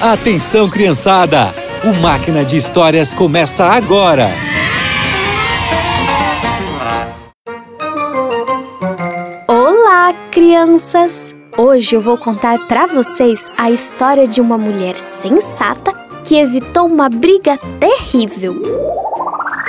Atenção, criançada! O Máquina de Histórias começa agora! Olá, crianças! Hoje eu vou contar para vocês a história de uma mulher sensata que evitou uma briga terrível.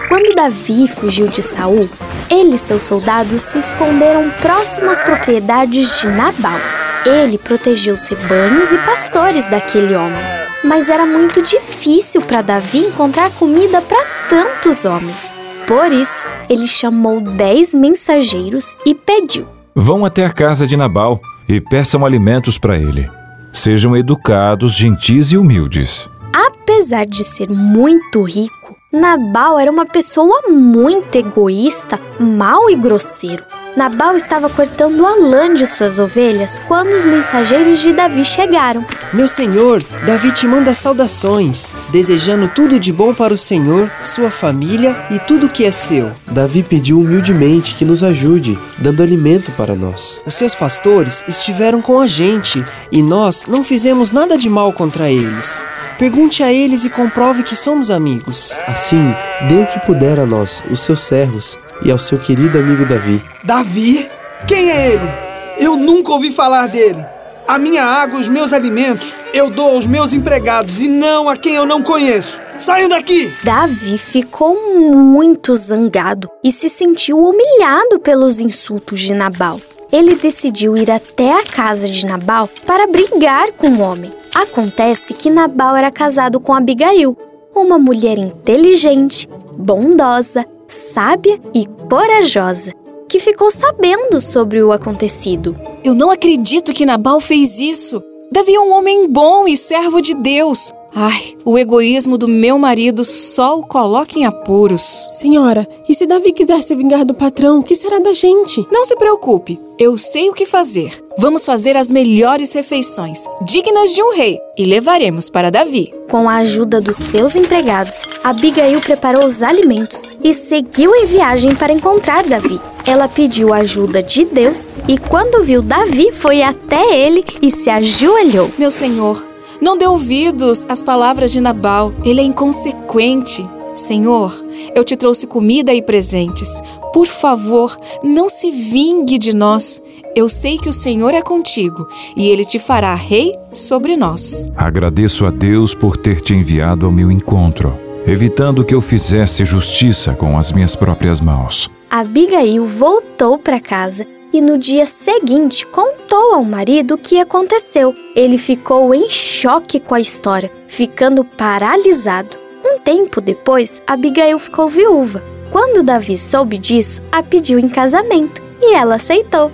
Quando Davi fugiu de Saul, ele e seus soldados se esconderam próximo às propriedades de Nabal. Ele protegeu os rebanhos e pastores daquele homem. Mas era muito difícil para Davi encontrar comida para tantos homens. Por isso, ele chamou dez mensageiros e pediu: Vão até a casa de Nabal e peçam alimentos para ele. Sejam educados, gentis e humildes. Apesar de ser muito rico, Nabal era uma pessoa muito egoísta, mau e grosseiro. Nabal estava cortando a lã de suas ovelhas quando os mensageiros de Davi chegaram. Meu senhor, Davi te manda saudações, desejando tudo de bom para o senhor, sua família e tudo que é seu. Davi pediu humildemente que nos ajude, dando alimento para nós. Os seus pastores estiveram com a gente e nós não fizemos nada de mal contra eles. Pergunte a eles e comprove que somos amigos. Assim, dê o que puder a nós, os seus servos, e ao seu querido amigo Davi. Davi? Quem é ele? Eu nunca ouvi falar dele. A minha água e os meus alimentos eu dou aos meus empregados e não a quem eu não conheço. Saiam daqui! Davi ficou muito zangado e se sentiu humilhado pelos insultos de Nabal. Ele decidiu ir até a casa de Nabal para brigar com o homem. Acontece que Nabal era casado com Abigail, uma mulher inteligente, bondosa, sábia e corajosa, que ficou sabendo sobre o acontecido. Eu não acredito que Nabal fez isso. Davi é um homem bom e servo de Deus. Ai, o egoísmo do meu marido só o coloca em apuros. Senhora, e se Davi quiser se vingar do patrão, o que será da gente? Não se preocupe, eu sei o que fazer. Vamos fazer as melhores refeições, dignas de um rei, e levaremos para Davi. Com a ajuda dos seus empregados, Abigail preparou os alimentos e seguiu em viagem para encontrar Davi. Ela pediu ajuda de Deus e, quando viu Davi, foi até ele e se ajoelhou. Meu senhor, não dê ouvidos às palavras de Nabal, ele é inconsequente. Senhor, eu te trouxe comida e presentes. Por favor, não se vingue de nós. Eu sei que o Senhor é contigo e ele te fará rei sobre nós. Agradeço a Deus por ter te enviado ao meu encontro, evitando que eu fizesse justiça com as minhas próprias mãos. Abigail voltou para casa e no dia seguinte contou ao marido o que aconteceu. Ele ficou em choque com a história, ficando paralisado. Um tempo depois, Abigail ficou viúva. Quando Davi soube disso, a pediu em casamento e ela aceitou.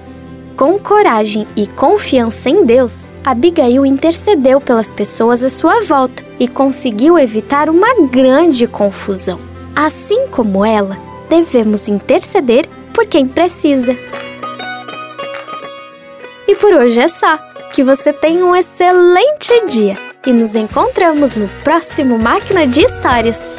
Com coragem e confiança em Deus, Abigail intercedeu pelas pessoas à sua volta e conseguiu evitar uma grande confusão. Assim como ela, devemos interceder por quem precisa. E por hoje é só. Que você tenha um excelente dia e nos encontramos no próximo Máquina de Histórias.